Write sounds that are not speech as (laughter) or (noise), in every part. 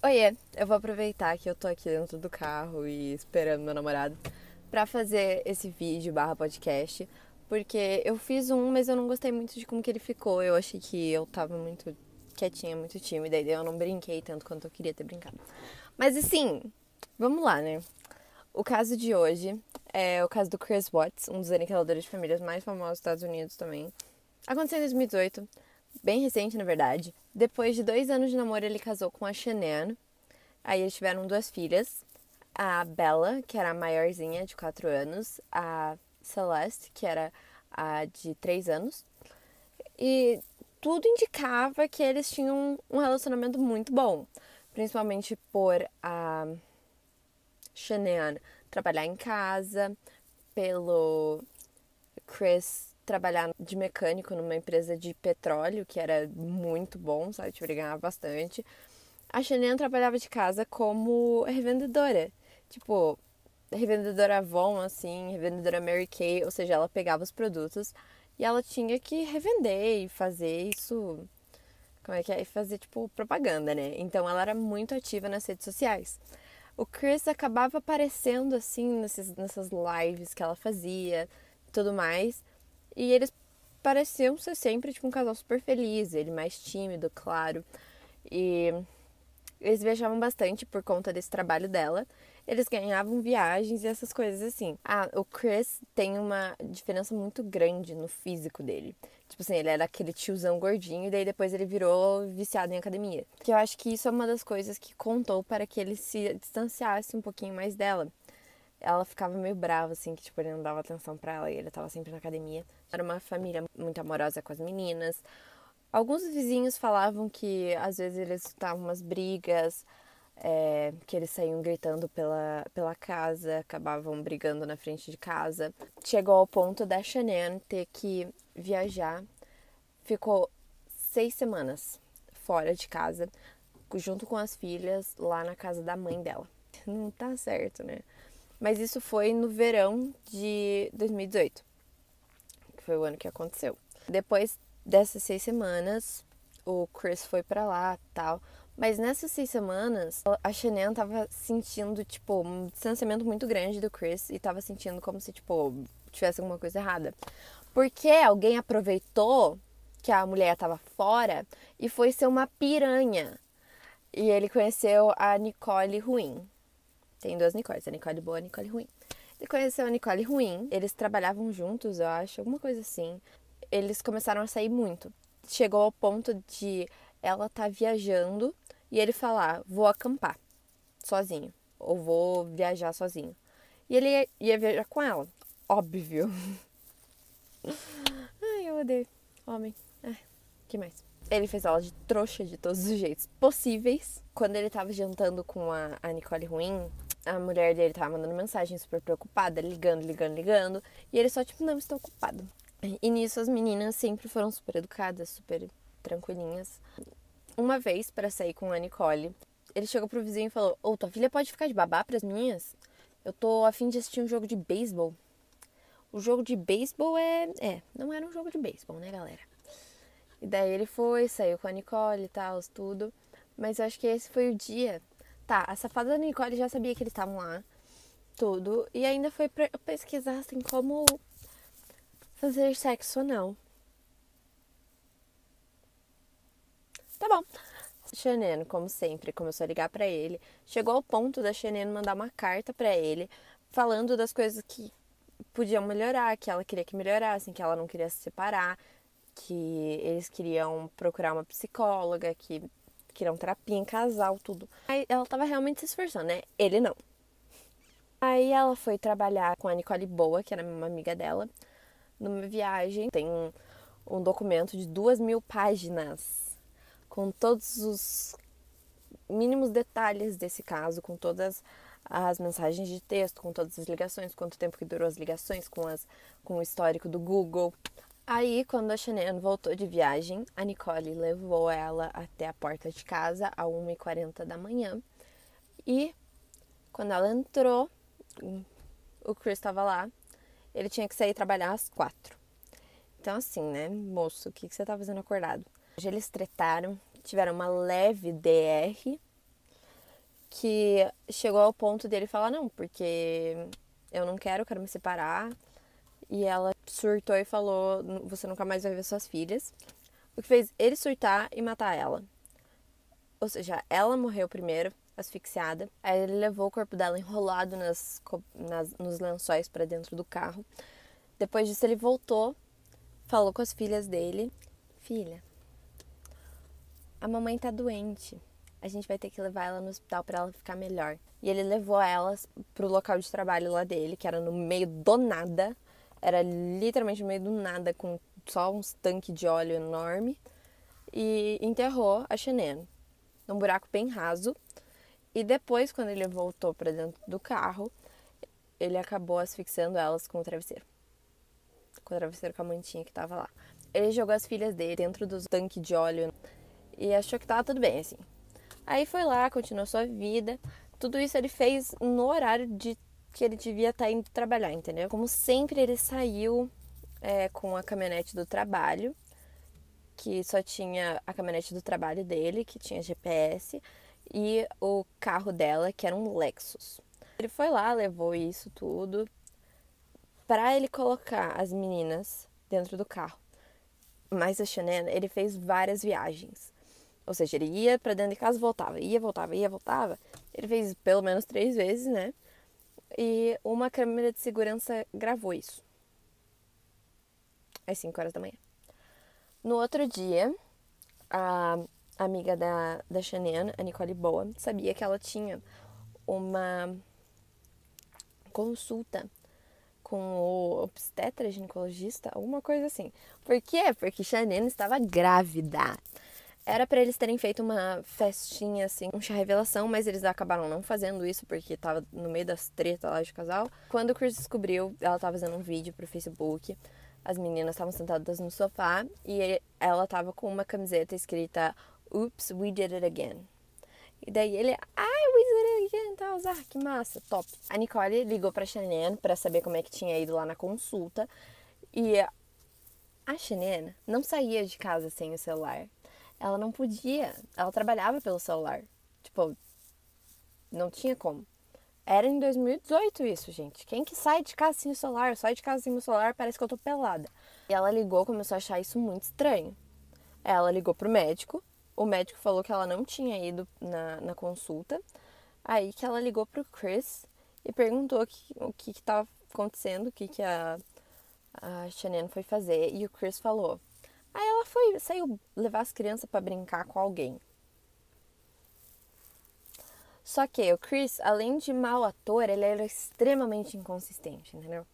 Oiê, eu vou aproveitar que eu tô aqui dentro do carro e esperando meu namorado pra fazer esse vídeo barra podcast, porque eu fiz um, mas eu não gostei muito de como que ele ficou. Eu achei que eu tava muito quietinha, muito tímida, e eu não brinquei tanto quanto eu queria ter brincado. Mas assim, vamos lá, né? O caso de hoje é o caso do Chris Watts, um dos aniquiladores de famílias mais famosos dos Estados Unidos também. Aconteceu em 2018 bem recente, na verdade. Depois de dois anos de namoro, ele casou com a Shanann. Aí eles tiveram duas filhas. A Bella, que era a maiorzinha, de quatro anos. A Celeste, que era a de três anos. E tudo indicava que eles tinham um relacionamento muito bom. Principalmente por a Shanann trabalhar em casa, pelo Chris trabalhar de mecânico numa empresa de petróleo, que era muito bom, sabe? Tipo, ele ganhava bastante. A Chanel trabalhava de casa como revendedora. Tipo, revendedora Avon, assim, revendedora Mary Kay, ou seja, ela pegava os produtos e ela tinha que revender e fazer isso. Como é que é? E fazer, tipo, propaganda, né? Então ela era muito ativa nas redes sociais. O Chris acabava aparecendo, assim, nesses, nessas lives que ela fazia tudo mais. E eles pareciam ser sempre tipo um casal super feliz, ele mais tímido, claro. E eles viajavam bastante por conta desse trabalho dela. Eles ganhavam viagens e essas coisas assim. Ah, o Chris tem uma diferença muito grande no físico dele. Tipo assim, ele era aquele tiozão gordinho e daí depois ele virou viciado em academia. Que eu acho que isso é uma das coisas que contou para que ele se distanciasse um pouquinho mais dela ela ficava meio brava, assim, que tipo, ele não dava atenção para ela e ele tava sempre na academia. Era uma família muito amorosa com as meninas. Alguns vizinhos falavam que às vezes eles estavam umas brigas, é, que eles saíam gritando pela, pela casa, acabavam brigando na frente de casa. Chegou ao ponto da Shannon ter que viajar. Ficou seis semanas fora de casa, junto com as filhas, lá na casa da mãe dela. (laughs) Não tá certo, né? Mas isso foi no verão de 2018, que foi o ano que aconteceu. Depois dessas seis semanas, o Chris foi para lá tal. Mas nessas seis semanas, a Chanel tava sentindo, tipo, um distanciamento muito grande do Chris e tava sentindo como se, tipo, tivesse alguma coisa errada. Porque alguém aproveitou que a mulher tava fora e foi ser uma piranha. E ele conheceu a Nicole Ruim. Tem duas Nicoles, a Nicole boa e a Nicole ruim. Ele conheceu a Nicole ruim, eles trabalhavam juntos, eu acho, alguma coisa assim. Eles começaram a sair muito. Chegou ao ponto de ela tá viajando e ele falar: vou acampar sozinho, ou vou viajar sozinho. E ele ia, ia viajar com ela, óbvio. (laughs) Ai, eu odeio homem. Ai, que mais? Ele fez ela de trouxa de todos os jeitos possíveis. Quando ele tava jantando com a, a Nicole Ruim, a mulher dele tava mandando mensagem super preocupada, ligando, ligando, ligando. E ele só, tipo, não, estou ocupado. E nisso as meninas sempre foram super educadas, super tranquilinhas. Uma vez, para sair com a Nicole, ele chegou pro vizinho e falou: Ô, tua filha pode ficar de babá pras minhas? Eu tô afim de assistir um jogo de beisebol. O jogo de beisebol é. É, não era um jogo de beisebol, né, galera? E daí ele foi, saiu com a Nicole e tal, tudo. Mas eu acho que esse foi o dia Tá, a safada da Nicole já sabia que eles estavam lá, tudo, e ainda foi pesquisar assim como fazer sexo ou não. Tá bom. Shannon, como sempre, começou a ligar para ele. Chegou ao ponto da Shannon mandar uma carta para ele falando das coisas que podiam melhorar, que ela queria que melhorassem, que ela não queria se separar, que eles queriam procurar uma psicóloga, que queriam terapia em casal, tudo. Aí ela tava realmente se esforçando, né? Ele não. Aí ela foi trabalhar com a Nicole Boa, que era uma amiga dela, numa viagem. Tem um, um documento de duas mil páginas com todos os mínimos detalhes desse caso, com todas as mensagens de texto, com todas as ligações, quanto tempo que durou as ligações, com, as, com o histórico do Google, Aí, quando a Chanel voltou de viagem, a Nicole levou ela até a porta de casa às 1h40 da manhã. E quando ela entrou, o Chris estava lá. Ele tinha que sair trabalhar às 4. Então, assim, né, moço, o que, que você tá fazendo acordado? Hoje eles tretaram, tiveram uma leve DR. que chegou ao ponto dele falar não, porque eu não quero, eu quero me separar. E ela surtou e falou: Você nunca mais vai ver suas filhas. O que fez ele surtar e matar ela. Ou seja, ela morreu primeiro, asfixiada. Aí ele levou o corpo dela enrolado nas, nas nos lençóis para dentro do carro. Depois disso, ele voltou, falou com as filhas dele: Filha, a mamãe tá doente. A gente vai ter que levar ela no hospital para ela ficar melhor. E ele levou elas pro local de trabalho lá dele, que era no meio do nada. Era literalmente no meio do nada, com só uns tanques de óleo enorme. E enterrou a Shannon num buraco bem raso. E depois, quando ele voltou para dentro do carro, ele acabou asfixiando elas com o travesseiro. Com o travesseiro com a mantinha que tava lá. Ele jogou as filhas dele dentro do tanque de óleo e achou que tava tudo bem, assim. Aí foi lá, continuou sua vida. Tudo isso ele fez no horário de que ele devia estar tá indo trabalhar, entendeu? Como sempre, ele saiu é, com a caminhonete do trabalho, que só tinha a caminhonete do trabalho dele, que tinha GPS, e o carro dela, que era um Lexus. Ele foi lá, levou isso tudo para ele colocar as meninas dentro do carro. Mas a Chanel, ele fez várias viagens. Ou seja, ele ia para dentro de casa voltava, ia, voltava, ia, voltava. Ele fez pelo menos três vezes, né? E uma câmera de segurança gravou isso. Às 5 horas da manhã. No outro dia, a amiga da, da Shannon, a Nicole Boa, sabia que ela tinha uma consulta com o obstetra ginecologista, alguma coisa assim. Por quê? Porque Shannon estava grávida. Era para eles terem feito uma festinha, assim, um chá revelação, mas eles acabaram não fazendo isso porque tava no meio das tretas lá de casal. Quando o Chris descobriu, ela tava fazendo um vídeo pro Facebook. As meninas estavam sentadas no sofá e ela tava com uma camiseta escrita Oops, we did it again. E daí ele, ai, we did it again, tal, ah, que massa, top. A Nicole ligou pra Shannon pra saber como é que tinha ido lá na consulta. E a Shannon não saía de casa sem o celular ela não podia. Ela trabalhava pelo celular. Tipo, não tinha como. Era em 2018 isso, gente. Quem que sai de casa sem o celular? Sai de casa sem o celular, parece que eu tô pelada. E ela ligou, começou a achar isso muito estranho. Ela ligou pro médico. O médico falou que ela não tinha ido na, na consulta. Aí que ela ligou pro Chris e perguntou que, o que que tava acontecendo, o que que a, a Shannon foi fazer. E o Chris falou, Aí ela foi, saiu levar as crianças para brincar com alguém. Só que o Chris, além de mau ator, ele era extremamente inconsistente, entendeu?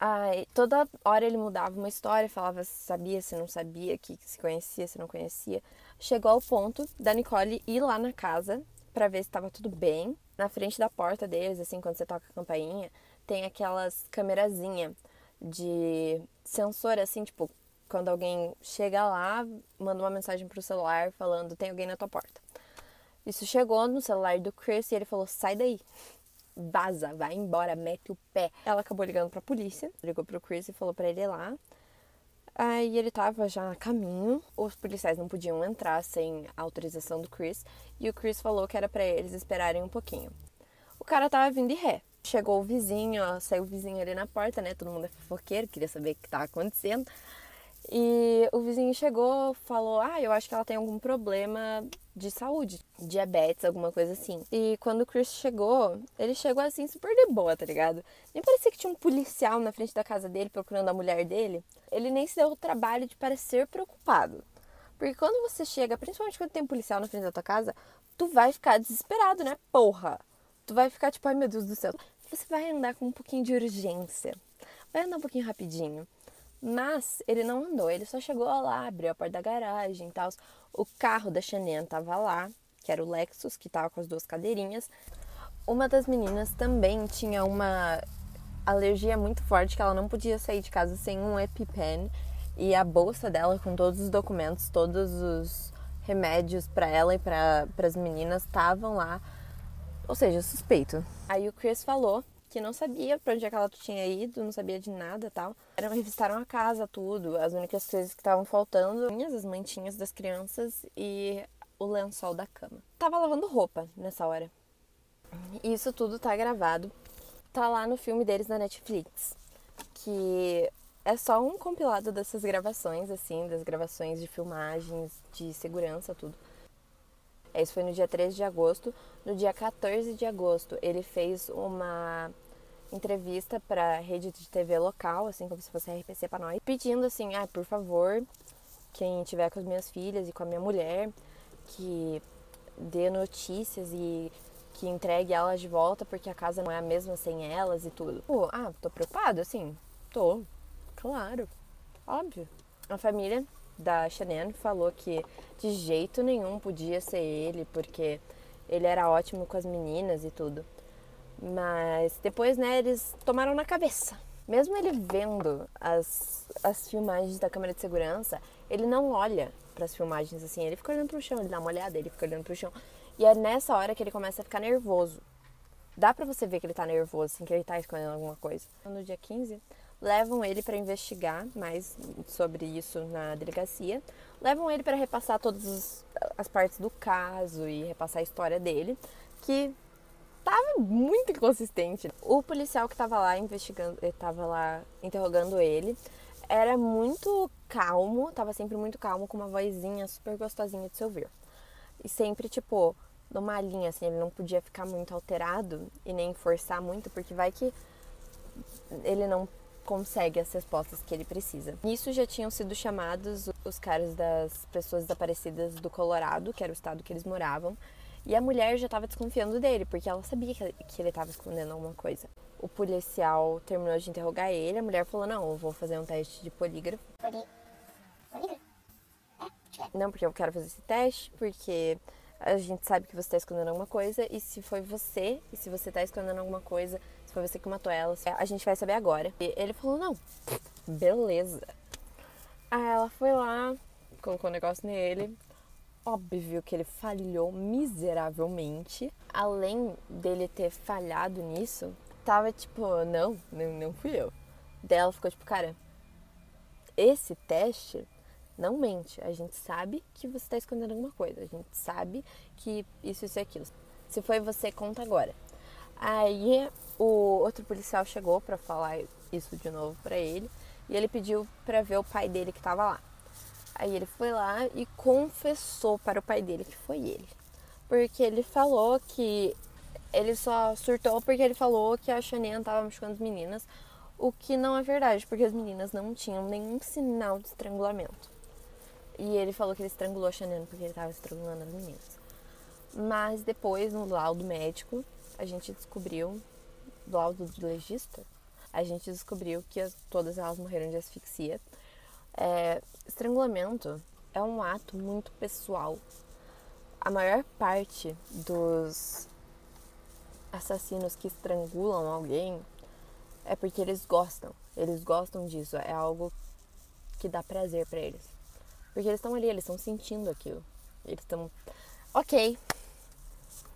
Aí, toda hora ele mudava uma história, falava se sabia, se não sabia, que se conhecia, se não conhecia. Chegou ao ponto da Nicole ir lá na casa para ver se estava tudo bem. Na frente da porta deles, assim, quando você toca a campainha, tem aquelas câmerazinha de sensor, assim, tipo, quando alguém chega lá, manda uma mensagem pro celular falando: tem alguém na tua porta. Isso chegou no celular do Chris e ele falou: sai daí, vaza, vai embora, mete o pé. Ela acabou ligando pra polícia, ligou pro Chris e falou pra ele ir lá. Aí ele tava já a caminho, os policiais não podiam entrar sem a autorização do Chris e o Chris falou que era para eles esperarem um pouquinho. O cara tava vindo de ré. Chegou o vizinho, ó, saiu o vizinho ali na porta, né? Todo mundo é fofoqueiro, queria saber o que tava acontecendo. E o vizinho chegou, falou: Ah, eu acho que ela tem algum problema de saúde, diabetes, alguma coisa assim. E quando o Chris chegou, ele chegou assim super de boa, tá ligado? Nem parecia que tinha um policial na frente da casa dele procurando a mulher dele. Ele nem se deu o trabalho de parecer preocupado. Porque quando você chega, principalmente quando tem um policial na frente da tua casa, tu vai ficar desesperado, né? Porra! Tu vai ficar tipo, ai meu Deus do céu. Você vai andar com um pouquinho de urgência. Vai andar um pouquinho rapidinho. Mas ele não andou, ele só chegou lá, abriu a porta da garagem e tal. O carro da Chanel tava lá, que era o Lexus, que tava com as duas cadeirinhas. Uma das meninas também tinha uma alergia muito forte, que ela não podia sair de casa sem um EpiPen. E a bolsa dela, com todos os documentos, todos os remédios para ela e para as meninas, estavam lá. Ou seja, suspeito. Aí o Chris falou que não sabia para onde é que ela tinha ido, não sabia de nada tal. Eram, revistaram a casa, tudo. As únicas coisas que estavam faltando, as mantinhas das crianças e o lençol da cama. Tava lavando roupa nessa hora. Isso tudo tá gravado. Tá lá no filme deles na Netflix. Que é só um compilado dessas gravações, assim, das gravações de filmagens, de segurança, tudo. Isso foi no dia 13 de agosto. No dia 14 de agosto, ele fez uma entrevista para rede de TV local, assim como se fosse RPC para nós, pedindo assim, ah, por favor, quem tiver com as minhas filhas e com a minha mulher, que dê notícias e que entregue elas de volta porque a casa não é a mesma sem elas e tudo. Pô, ah, tô preocupado, assim, tô, claro, óbvio. A família da Shannon falou que de jeito nenhum podia ser ele porque ele era ótimo com as meninas e tudo. Mas depois, né, eles tomaram na cabeça. Mesmo ele vendo as, as filmagens da câmera de segurança, ele não olha para as filmagens assim, ele fica olhando pro chão, ele dá uma olhada, ele fica olhando pro chão. E é nessa hora que ele começa a ficar nervoso. Dá pra você ver que ele tá nervoso, assim, que ele tá escondendo alguma coisa. No dia 15, levam ele para investigar mais sobre isso na delegacia. Levam ele para repassar todas as partes do caso e repassar a história dele, que tava muito inconsistente. O policial que tava lá investigando, tava lá interrogando ele, era muito calmo, tava sempre muito calmo, com uma vozinha super gostosinha de se ouvir. E sempre, tipo, numa linha, assim, ele não podia ficar muito alterado e nem forçar muito, porque vai que ele não consegue as respostas que ele precisa. Nisso já tinham sido chamados os caras das pessoas desaparecidas do Colorado, que era o estado que eles moravam, e a mulher já estava desconfiando dele, porque ela sabia que ele estava escondendo alguma coisa. O policial terminou de interrogar ele, a mulher falou: Não, eu vou fazer um teste de polígrafo. Polígrafo? É. Não, porque eu quero fazer esse teste, porque a gente sabe que você está escondendo alguma coisa, e se foi você, e se você está escondendo alguma coisa, se foi você que matou ela, a gente vai saber agora. E ele falou: Não, beleza. Aí ela foi lá, colocou o um negócio nele, óbvio que ele falhou miseravelmente. Além dele ter falhado nisso, tava tipo, não, não, não fui eu. Daí ela ficou tipo, cara, esse teste não mente. A gente sabe que você está escondendo alguma coisa. A gente sabe que isso, isso e aquilo. Se foi você, conta agora. Aí o outro policial chegou para falar isso de novo para ele e ele pediu para ver o pai dele que tava lá. Aí ele foi lá e confessou para o pai dele que foi ele. Porque ele falou que ele só surtou porque ele falou que a Xaninha estava machucando as meninas, o que não é verdade, porque as meninas não tinham nenhum sinal de estrangulamento. E ele falou que ele estrangulou a Xaninha porque ele estava estrangulando as meninas. Mas depois, no laudo médico, a gente descobriu, laudo do legista, a gente descobriu que as, todas elas morreram de asfixia é, estrangulamento é um ato muito pessoal. A maior parte dos assassinos que estrangulam alguém é porque eles gostam. Eles gostam disso. É algo que dá prazer para eles. Porque eles estão ali, eles estão sentindo aquilo. Eles estão. Ok.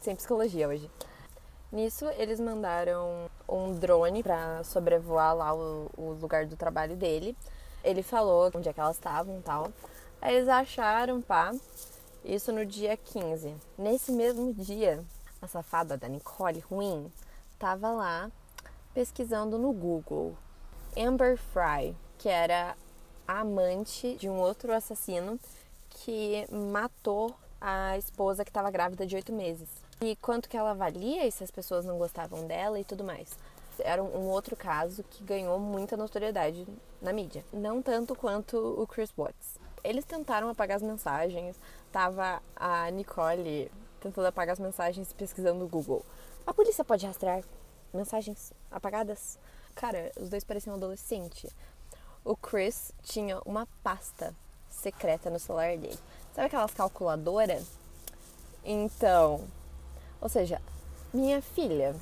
Sem psicologia hoje. Nisso, eles mandaram um drone para sobrevoar lá o, o lugar do trabalho dele ele falou onde é que elas estavam e tal. Aí eles acharam, pá, isso no dia 15. Nesse mesmo dia, a safada da Nicole Ruim tava lá pesquisando no Google Amber Fry, que era a amante de um outro assassino que matou a esposa que estava grávida de oito meses. E quanto que ela valia e se as pessoas não gostavam dela e tudo mais era um outro caso que ganhou muita notoriedade na mídia. Não tanto quanto o Chris Watts. Eles tentaram apagar as mensagens, tava a Nicole tentando apagar as mensagens pesquisando no Google. A polícia pode rastrear mensagens apagadas? Cara, os dois pareciam adolescentes. O Chris tinha uma pasta secreta no celular dele. Sabe aquelas calculadoras? Então, ou seja, minha filha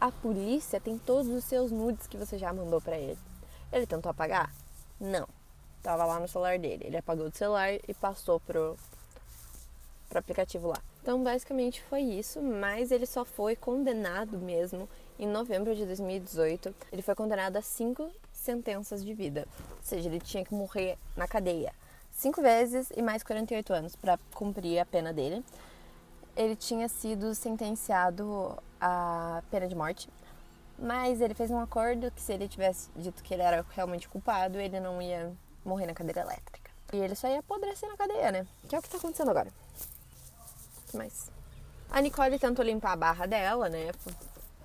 a polícia tem todos os seus nudes que você já mandou para ele. Ele tentou apagar? Não. Tava lá no celular dele. Ele apagou do celular e passou pro, pro aplicativo lá. Então, basicamente foi isso, mas ele só foi condenado mesmo em novembro de 2018. Ele foi condenado a cinco sentenças de vida. Ou seja, ele tinha que morrer na cadeia. cinco vezes e mais 48 anos para cumprir a pena dele. Ele tinha sido sentenciado à pena de morte, mas ele fez um acordo que se ele tivesse dito que ele era realmente culpado, ele não ia morrer na cadeira elétrica. E ele só ia apodrecer na cadeia, né? Que é o que tá acontecendo agora. Mas a Nicole tentou limpar a barra dela, né?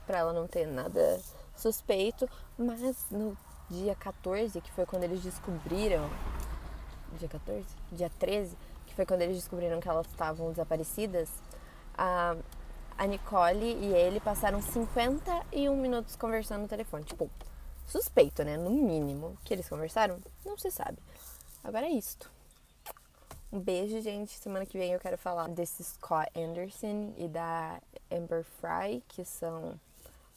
Pra ela não ter nada suspeito, mas no dia 14, que foi quando eles descobriram. Dia 14? Dia 13, que foi quando eles descobriram que elas estavam desaparecidas, a, a Nicole e ele passaram 51 minutos conversando no telefone. Tipo, suspeito, né? No mínimo. Que eles conversaram? Não se sabe. Agora é isto. Um beijo, gente. Semana que vem eu quero falar desse Scott Anderson e da Amber Fry, que são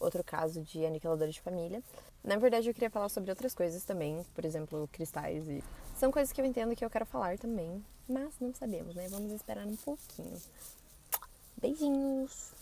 outro caso de aniquiladores de família. Na verdade, eu queria falar sobre outras coisas também, por exemplo, cristais e. São coisas que eu entendo que eu quero falar também, mas não sabemos, né? Vamos esperar um pouquinho. Beijinhos!